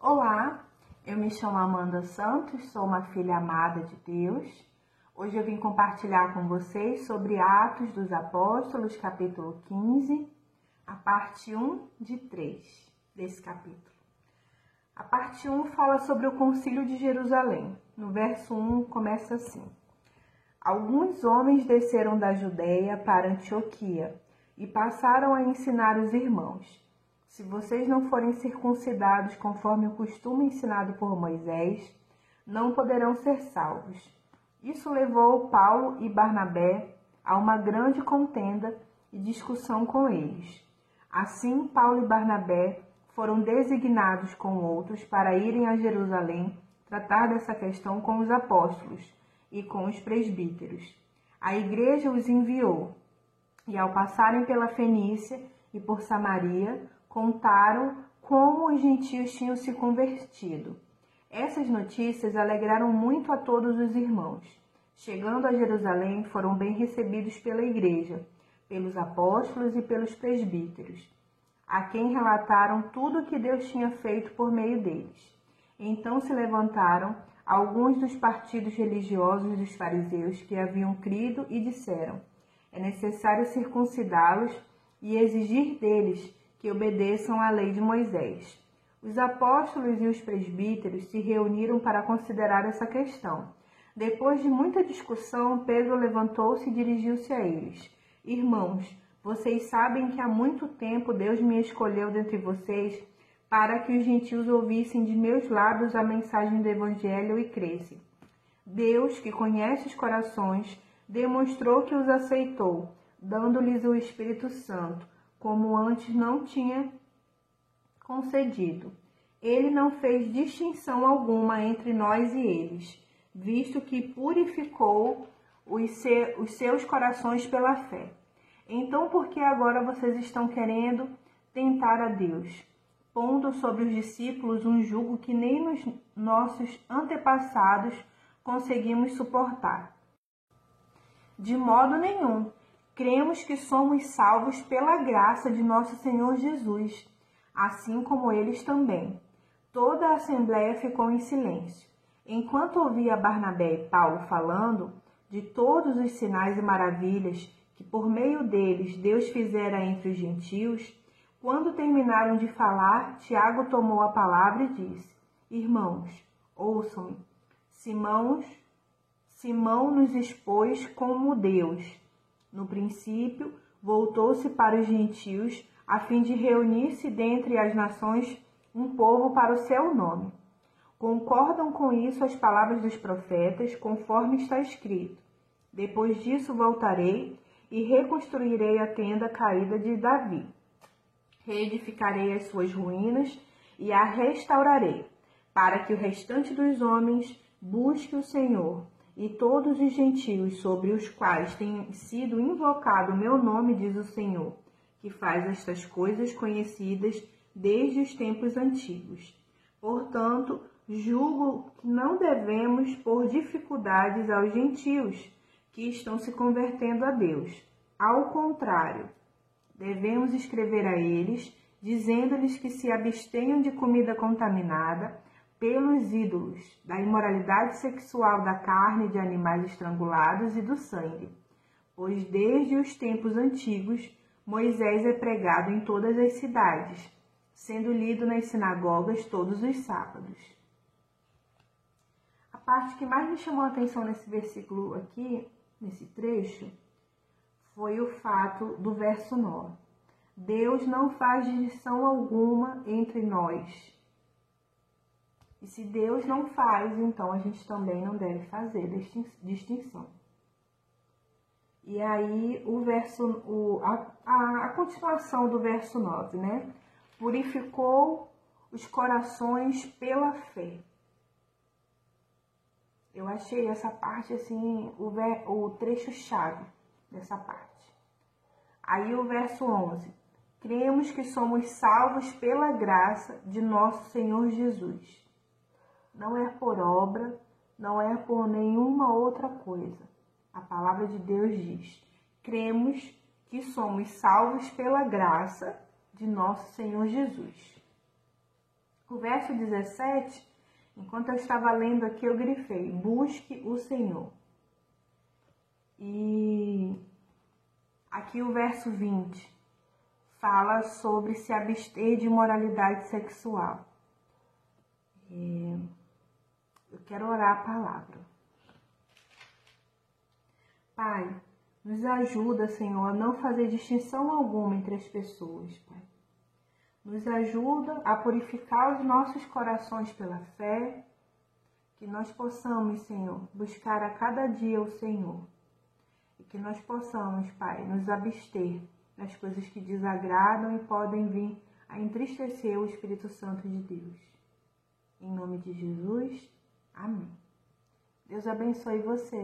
Olá, eu me chamo Amanda Santos, sou uma filha amada de Deus. Hoje eu vim compartilhar com vocês sobre Atos dos Apóstolos, capítulo 15, a parte 1 de 3 desse capítulo. A parte 1 fala sobre o Concílio de Jerusalém. No verso 1 começa assim: Alguns homens desceram da Judéia para Antioquia e passaram a ensinar os irmãos se vocês não forem circuncidados conforme o costume ensinado por Moisés, não poderão ser salvos. Isso levou Paulo e Barnabé a uma grande contenda e discussão com eles. Assim, Paulo e Barnabé foram designados com outros para irem a Jerusalém tratar dessa questão com os apóstolos e com os presbíteros. A igreja os enviou, e ao passarem pela Fenícia e por Samaria, contaram como os gentios tinham se convertido. Essas notícias alegraram muito a todos os irmãos. Chegando a Jerusalém, foram bem recebidos pela igreja, pelos apóstolos e pelos presbíteros, a quem relataram tudo o que Deus tinha feito por meio deles. Então se levantaram alguns dos partidos religiosos dos fariseus que haviam crido e disseram: É necessário circuncidá-los e exigir deles que obedeçam à lei de Moisés. Os apóstolos e os presbíteros se reuniram para considerar essa questão. Depois de muita discussão, Pedro levantou-se e dirigiu-se a eles. Irmãos, vocês sabem que há muito tempo Deus me escolheu dentre vocês para que os gentios ouvissem de meus lábios a mensagem do Evangelho e crescem. Deus, que conhece os corações, demonstrou que os aceitou, dando-lhes o Espírito Santo como antes não tinha concedido. Ele não fez distinção alguma entre nós e eles, visto que purificou os, seus corações pela fé. Então, por que agora vocês estão querendo tentar a Deus, pondo sobre os discípulos um jugo que nem nos nossos antepassados conseguimos suportar? De modo nenhum cremos que somos salvos pela graça de nosso Senhor Jesus, assim como eles também. Toda a assembleia ficou em silêncio. Enquanto ouvia Barnabé e Paulo falando de todos os sinais e maravilhas que por meio deles Deus fizera entre os gentios, quando terminaram de falar, Tiago tomou a palavra e disse: Irmãos, ouçam-me. Simão, Simão nos expôs como Deus no princípio, voltou-se para os gentios, a fim de reunir-se dentre as nações um povo para o seu nome. Concordam com isso as palavras dos profetas, conforme está escrito. Depois disso voltarei e reconstruirei a tenda caída de Davi. Reedificarei as suas ruínas e a restaurarei, para que o restante dos homens busque o Senhor e todos os gentios sobre os quais tem sido invocado o meu nome, diz o Senhor, que faz estas coisas conhecidas desde os tempos antigos. Portanto, julgo que não devemos pôr dificuldades aos gentios que estão se convertendo a Deus. Ao contrário, devemos escrever a eles, dizendo-lhes que se abstenham de comida contaminada pelos ídolos, da imoralidade sexual da carne de animais estrangulados e do sangue. Pois desde os tempos antigos Moisés é pregado em todas as cidades, sendo lido nas sinagogas todos os sábados. A parte que mais me chamou a atenção nesse versículo aqui, nesse trecho, foi o fato do verso 9. Deus não faz distinção alguma entre nós, e se Deus não faz, então a gente também não deve fazer distinção. E aí o verso, o, a, a, continuação do verso 9, né? Purificou os corações pela fé. Eu achei essa parte assim, o, ver, o trecho-chave dessa parte. Aí o verso 11. Cremos que somos salvos pela graça de nosso Senhor Jesus não é por obra, não é por nenhuma outra coisa. A palavra de Deus diz: cremos que somos salvos pela graça de nosso Senhor Jesus. O verso 17, enquanto eu estava lendo aqui, eu grifei: busque o Senhor. E aqui o verso 20 fala sobre se abster de moralidade sexual. É, eu quero orar a palavra. Pai, nos ajuda, Senhor, a não fazer distinção alguma entre as pessoas, Pai. Nos ajuda a purificar os nossos corações pela fé, que nós possamos, Senhor, buscar a cada dia o Senhor. E que nós possamos, Pai, nos abster das coisas que desagradam e podem vir a entristecer o Espírito Santo de Deus. Em nome de Jesus, amém. Deus abençoe você.